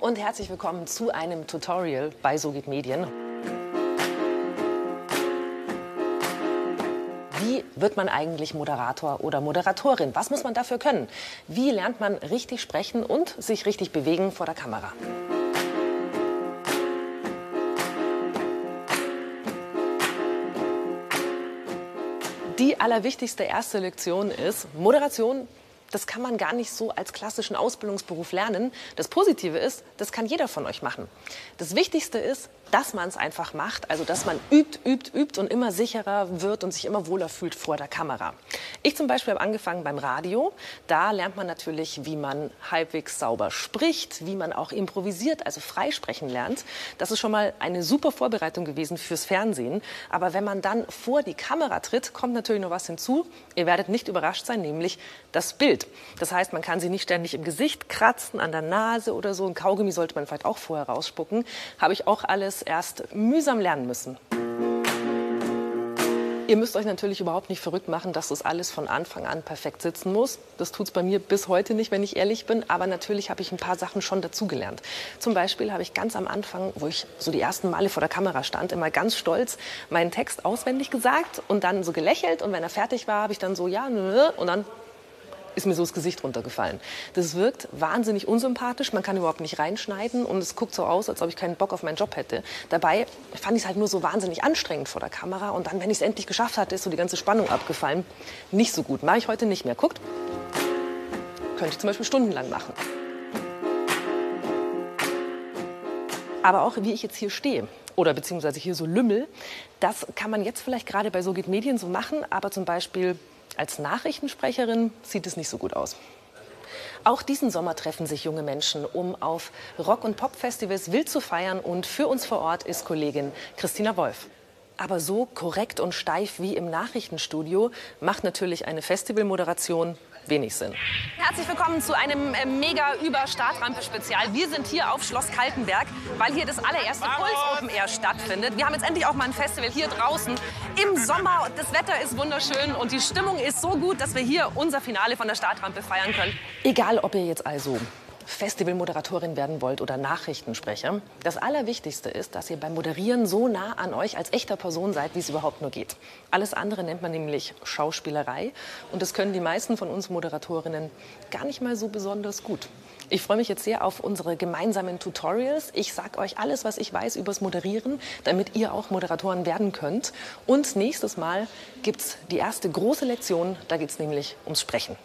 und herzlich willkommen zu einem Tutorial bei Sogit Medien. Wie wird man eigentlich Moderator oder Moderatorin? Was muss man dafür können? Wie lernt man richtig sprechen und sich richtig bewegen vor der Kamera? Die allerwichtigste erste Lektion ist, Moderation das kann man gar nicht so als klassischen Ausbildungsberuf lernen. Das Positive ist, das kann jeder von euch machen. Das Wichtigste ist, dass man es einfach macht, also dass man übt, übt, übt und immer sicherer wird und sich immer wohler fühlt vor der Kamera. Ich zum Beispiel habe angefangen beim Radio. Da lernt man natürlich, wie man halbwegs sauber spricht, wie man auch improvisiert, also freisprechen lernt. Das ist schon mal eine super Vorbereitung gewesen fürs Fernsehen. Aber wenn man dann vor die Kamera tritt, kommt natürlich noch was hinzu. Ihr werdet nicht überrascht sein, nämlich das Bild. Das heißt, man kann sie nicht ständig im Gesicht kratzen, an der Nase oder so. Ein Kaugummi sollte man vielleicht auch vorher rausspucken. Habe ich auch alles es erst mühsam lernen müssen. Ihr müsst euch natürlich überhaupt nicht verrückt machen, dass das alles von Anfang an perfekt sitzen muss. Das tut es bei mir bis heute nicht, wenn ich ehrlich bin. Aber natürlich habe ich ein paar Sachen schon dazugelernt. Zum Beispiel habe ich ganz am Anfang, wo ich so die ersten Male vor der Kamera stand, immer ganz stolz meinen Text auswendig gesagt und dann so gelächelt. Und wenn er fertig war, habe ich dann so, ja, nö, und dann ist mir so das Gesicht runtergefallen. Das wirkt wahnsinnig unsympathisch, man kann überhaupt nicht reinschneiden und es guckt so aus, als ob ich keinen Bock auf meinen Job hätte. Dabei fand ich es halt nur so wahnsinnig anstrengend vor der Kamera und dann, wenn ich es endlich geschafft hatte, ist so die ganze Spannung abgefallen. Nicht so gut, mache ich heute nicht mehr. Guckt, könnte ich zum Beispiel stundenlang machen. Aber auch wie ich jetzt hier stehe oder beziehungsweise hier so lümmel, das kann man jetzt vielleicht gerade bei So geht Medien so machen, aber zum Beispiel als Nachrichtensprecherin sieht es nicht so gut aus. Auch diesen Sommer treffen sich junge Menschen, um auf Rock- und Pop-Festivals wild zu feiern. Und für uns vor Ort ist Kollegin Christina Wolf. Aber so korrekt und steif wie im Nachrichtenstudio macht natürlich eine Festivalmoderation wenig Sinn. Herzlich willkommen zu einem äh, mega über Startrampe-Spezial. Wir sind hier auf Schloss Kaltenberg, weil hier das allererste Puls Open Air stattfindet. Wir haben jetzt endlich auch mal ein Festival hier draußen im Sommer. Das Wetter ist wunderschön und die Stimmung ist so gut, dass wir hier unser Finale von der Startrampe feiern können. Egal, ob ihr jetzt also Festivalmoderatorin werden wollt oder Nachrichtensprecher. Das Allerwichtigste ist, dass ihr beim Moderieren so nah an euch als echter Person seid, wie es überhaupt nur geht. Alles andere nennt man nämlich Schauspielerei und das können die meisten von uns Moderatorinnen gar nicht mal so besonders gut. Ich freue mich jetzt sehr auf unsere gemeinsamen Tutorials. Ich sage euch alles, was ich weiß übers Moderieren, damit ihr auch Moderatoren werden könnt. Und nächstes Mal gibt es die erste große Lektion, da geht es nämlich ums Sprechen.